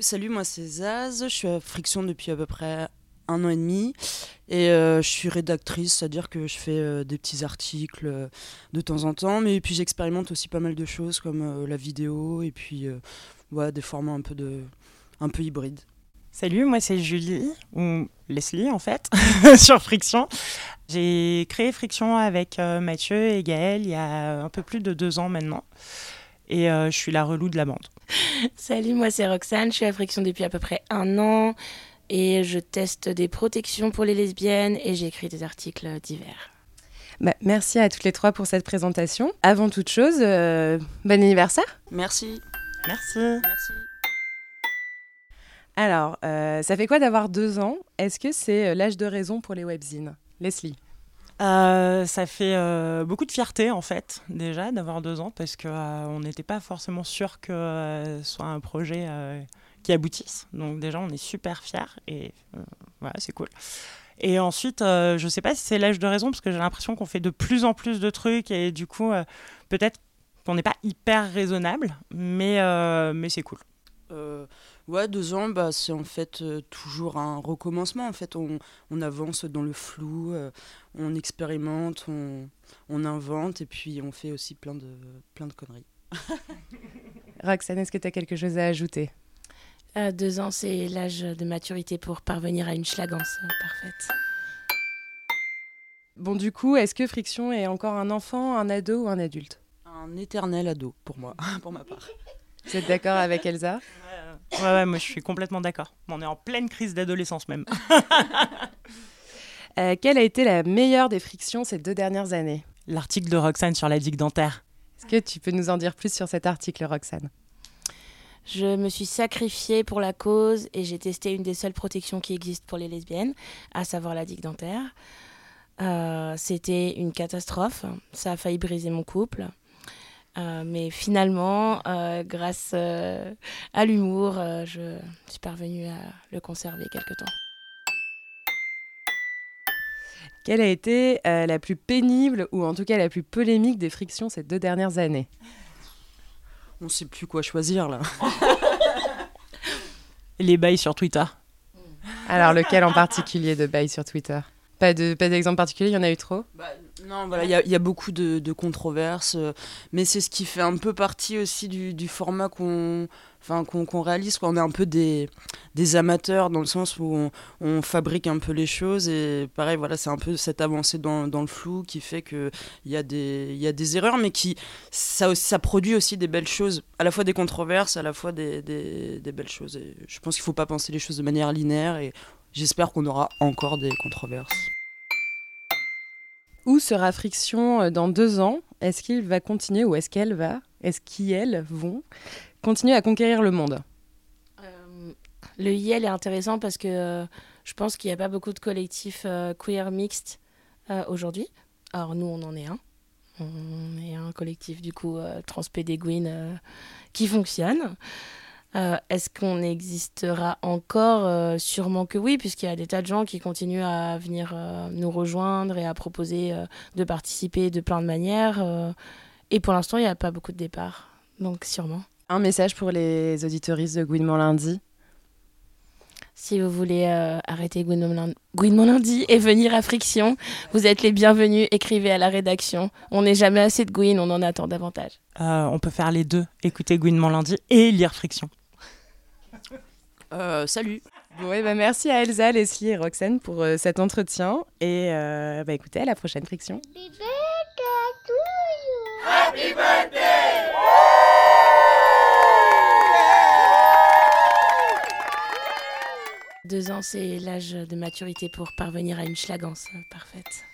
Salut, moi c'est Zaz, je suis à Friction depuis à peu près un an et demi et euh, je suis rédactrice, c'est-à-dire que je fais euh, des petits articles euh, de temps en temps, mais puis j'expérimente aussi pas mal de choses comme la vidéo et puis des formats un peu, un peu hybrides. Salut, moi c'est Julie, ou Leslie en fait, sur Friction. J'ai créé Friction avec Mathieu et Gaël il y a un peu plus de deux ans maintenant et je suis la relou de la bande. Salut, moi c'est Roxane, je suis à Friction depuis à peu près un an et je teste des protections pour les lesbiennes et j'écris des articles divers. Bah, merci à toutes les trois pour cette présentation. Avant toute chose, euh, bon anniversaire. Merci. Merci. Merci. Alors, euh, ça fait quoi d'avoir deux ans? Est-ce que c'est euh, l'âge de raison pour les webzines? Leslie euh, ça fait euh, beaucoup de fierté en fait déjà d'avoir deux ans parce qu'on euh, n'était pas forcément sûr que ce soit un projet qui aboutisse. Donc déjà on est super fiers et voilà c'est cool. Et ensuite je sais pas si c'est l'âge de raison parce que j'ai l'impression qu'on fait de plus en plus de trucs et du coup peut-être qu'on n'est pas hyper raisonnable mais, mais c'est cool. Ouais, deux ans, bah, c'est en fait euh, toujours un recommencement. En fait, on, on avance dans le flou, euh, on expérimente, on, on, invente et puis on fait aussi plein de, plein de conneries. Roxane, est-ce que tu as quelque chose à ajouter? Euh, Deux ans, c'est l'âge de maturité pour parvenir à une schlagance parfaite. Bon, du coup, est-ce que Friction est encore un enfant, un ado ou un adulte? Un éternel ado, pour moi, pour ma part. Vous êtes d'accord avec Elsa? Ouais, ouais, moi je suis complètement d'accord. On est en pleine crise d'adolescence même. euh, quelle a été la meilleure des frictions ces deux dernières années? L'article de Roxane sur la digue dentaire. Est-ce que tu peux nous en dire plus sur cet article, Roxane? Je me suis sacrifiée pour la cause et j'ai testé une des seules protections qui existent pour les lesbiennes, à savoir la digue dentaire. Euh, C'était une catastrophe. Ça a failli briser mon couple. Euh, mais finalement, euh, grâce euh, à l'humour, je suis parvenue à le conserver quelque temps. Quelle a été la plus pénible ou en tout cas la plus polémique des frictions ces deux dernières années? On ne sait plus quoi choisir là. Les bails sur Twitter. Alors lequel en particulier de bails sur Twitter? Pas d'exemple particulier, il y en a eu trop? Bah, non, voilà, il y, a beaucoup de, controverses, euh, mais c'est ce qui fait un peu partie aussi du, format qu'on enfin, qu'on réalise. On est un peu des, amateurs dans le sens où on, fabrique un peu les choses et pareil, voilà, c'est un peu cette avancée dans, le flou qui fait qu'il y, a des, y a des erreurs, mais qui ça, produit aussi des belles choses, à la fois des controverses, à la fois des, belles choses. Je pense qu'il ne faut pas penser les choses de manière linéaire et j'espère qu'on aura encore des controverses. Où sera Friction euh, dans deux ans? Est-ce qu'il va continuer ou est-ce qu'elle va Est-ce qu'elles vont continuer à conquérir le monde? Euh, Le IL est intéressant parce que euh, je pense qu'il n'y a pas beaucoup de collectifs queer mixtes aujourd'hui. Alors nous, on en est un. On est un collectif du coup transpédéguine qui fonctionne. Euh, est-ce qu'on existera encore? Euh, Sûrement que oui, puisqu'il y a des tas de gens qui continuent à venir euh, nous rejoindre et à proposer de participer de plein de manières. et pour l'instant, il n'y a pas beaucoup de départs, donc sûrement. Un message pour les auditoristes de Gouinement Lundi si vous voulez arrêter Gouinement Lundi et venir à Friction, vous êtes les bienvenus. Écrivez à la rédaction. On n'est jamais assez de Gouin, on en attend davantage. on peut faire les deux, écouter Gouinement Lundi et lire Friction. Euh, salut. Bon, bah, merci à Elsa, Leslie et Roxane pour euh, cet entretien. Et euh, bah, écoutez, à la prochaine friction. Happy birthday Deux ans, c'est l'âge de maturité pour parvenir à une schlagance parfaite.